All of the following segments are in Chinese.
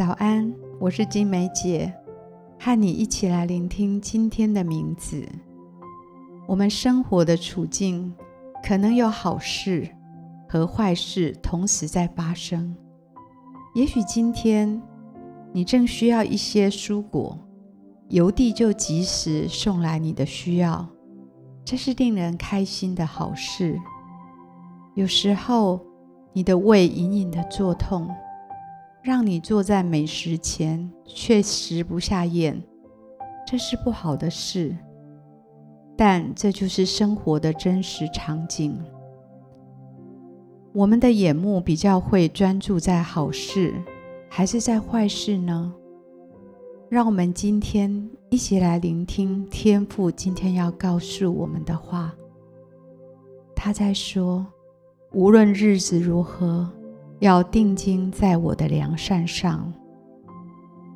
早安，我是金梅姐，和你一起来聆听今天的名字。我们生活的处境可能有好事和坏事同时在发生。也许今天你正需要一些蔬果，邮递就及时送来你的需要，这是令人开心的好事。有时候你的胃隐隐的作痛。让你坐在美食前却食不下咽，这是不好的事。但这就是生活的真实场景。我们的眼目比较会专注在好事，还是在坏事呢？让我们今天一起来聆听天父今天要告诉我们的话。他在说：无论日子如何。要定睛在我的良善上。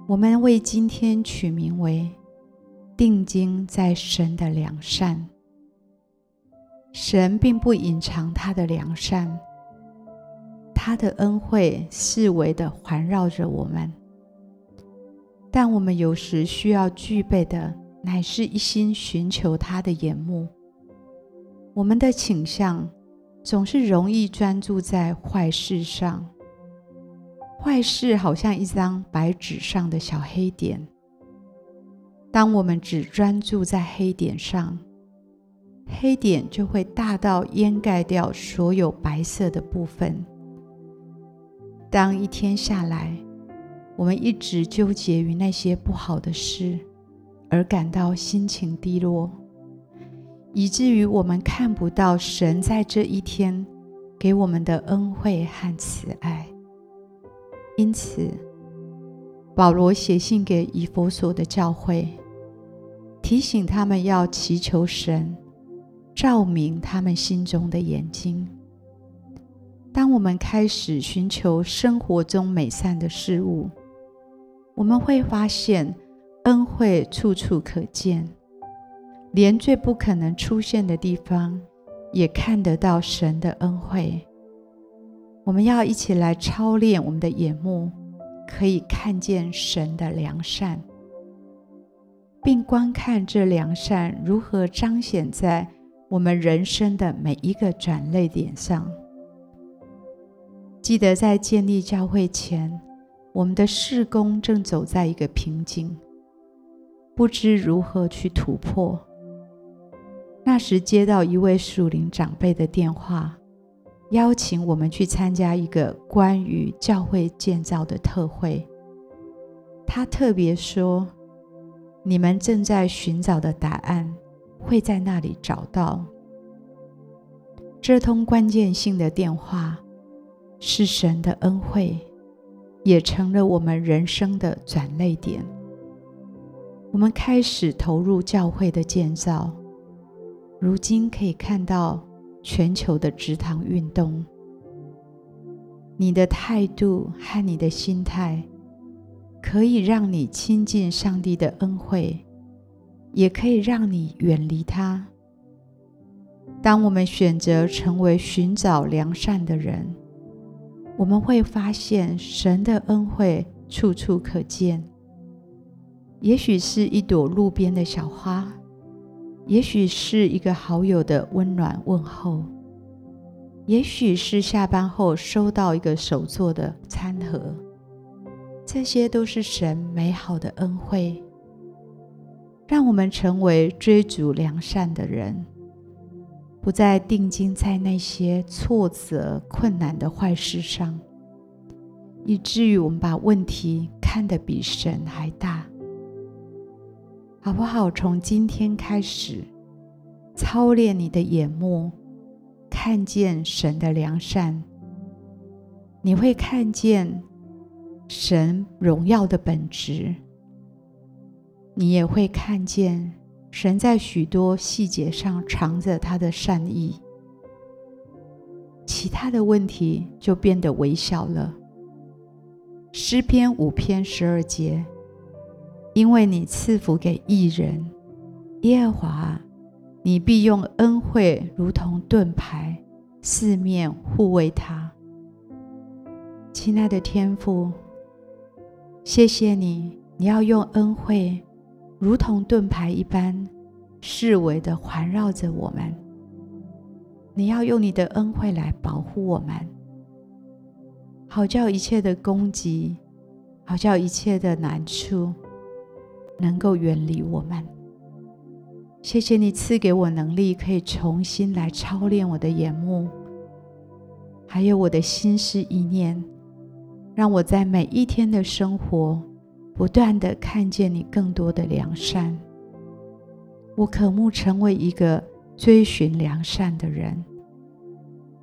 我们为今天取名为“定睛在神的良善”。神并不隐藏他的良善，他的恩惠四围的环绕着我们。但我们有时需要具备的，乃是一心寻求他的眼目。我们的倾向。总是容易专注在坏事上，坏事好像一张白纸上的小黑点。当我们只专注在黑点上，黑点就会大到掩盖掉所有白色的部分。当一天下来，我们一直纠结于那些不好的事，而感到心情低落。以至于我们看不到神在这一天给我们的恩惠和慈爱。因此，保罗写信给以弗所的教会，提醒他们要祈求神照明他们心中的眼睛。当我们开始寻求生活中美善的事物，我们会发现恩惠处处可见。连最不可能出现的地方，也看得到神的恩惠。我们要一起来操练我们的眼目，可以看见神的良善，并观看这良善如何彰显在我们人生的每一个转捩点上。记得在建立教会前，我们的事工正走在一个瓶颈，不知如何去突破。那时接到一位属灵长辈的电话，邀请我们去参加一个关于教会建造的特会。他特别说：“你们正在寻找的答案，会在那里找到。”这通关键性的电话是神的恩惠，也成了我们人生的转捩点。我们开始投入教会的建造。如今可以看到全球的直堂运动，你的态度和你的心态，可以让你亲近上帝的恩惠，也可以让你远离他。当我们选择成为寻找良善的人，我们会发现神的恩惠处处可见。也许是一朵路边的小花。也许是一个好友的温暖问候，也许是下班后收到一个手做的餐盒，这些都是神美好的恩惠，让我们成为追逐良善的人，不再定睛在那些挫折、困难的坏事上，以至于我们把问题看得比神还大。好不好？从今天开始，操练你的眼目，看见神的良善。你会看见神荣耀的本质，你也会看见神在许多细节上藏着他的善意。其他的问题就变得微小了。诗篇五篇十二节。因为你赐福给义人，耶和华，你必用恩惠如同盾牌，四面护卫他。亲爱的天父，谢谢你，你要用恩惠，如同盾牌一般，四围的环绕着我们。你要用你的恩惠来保护我们，好叫一切的攻击，好叫一切的难处，能够远离我们。谢谢你赐给我能力，可以重新来操练我的眼目，还有我的心思意念。让我在每一天的生活，不断地看见你更多的良善。我渴慕成为一个追寻良善的人，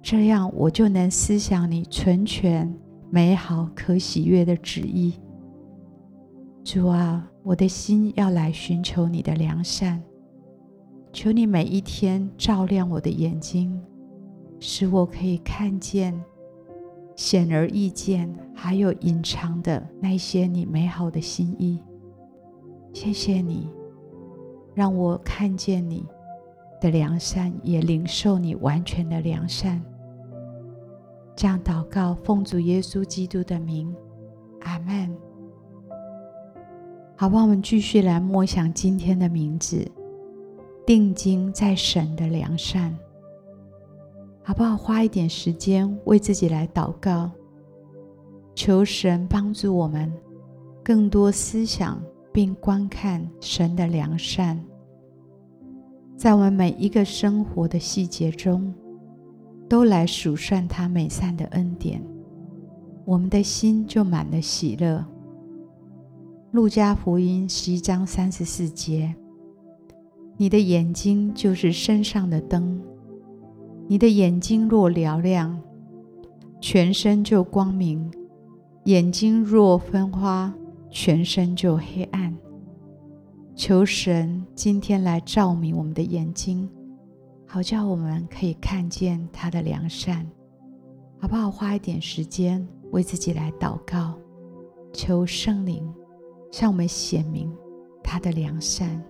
这样我就能思想你纯全、美好、可喜悦的旨意。主啊，我的心要来寻求你的良善，求你每一天照亮我的眼睛，使我可以看见。显而易见，还有隐藏的那些你美好的心意，谢谢你，让我看见你的良善，也领受你完全的良善。这样祷告，奉主耶稣基督的名，阿门。好吧，我们继续来默想今天的名字，定睛在神的良善。好不好？花一点时间为自己来祷告，求神帮助我们更多思想并观看神的良善，在我们每一个生活的细节中，都来数算他美善的恩典，我们的心就满了喜乐。路加福音十一章三十四节：你的眼睛就是身上的灯。你的眼睛若嘹亮，全身就光明；眼睛若昏花，全身就黑暗。求神今天来照明我们的眼睛，好叫我们可以看见他的良善，好不好？花一点时间为自己来祷告，求圣灵向我们显明他的良善。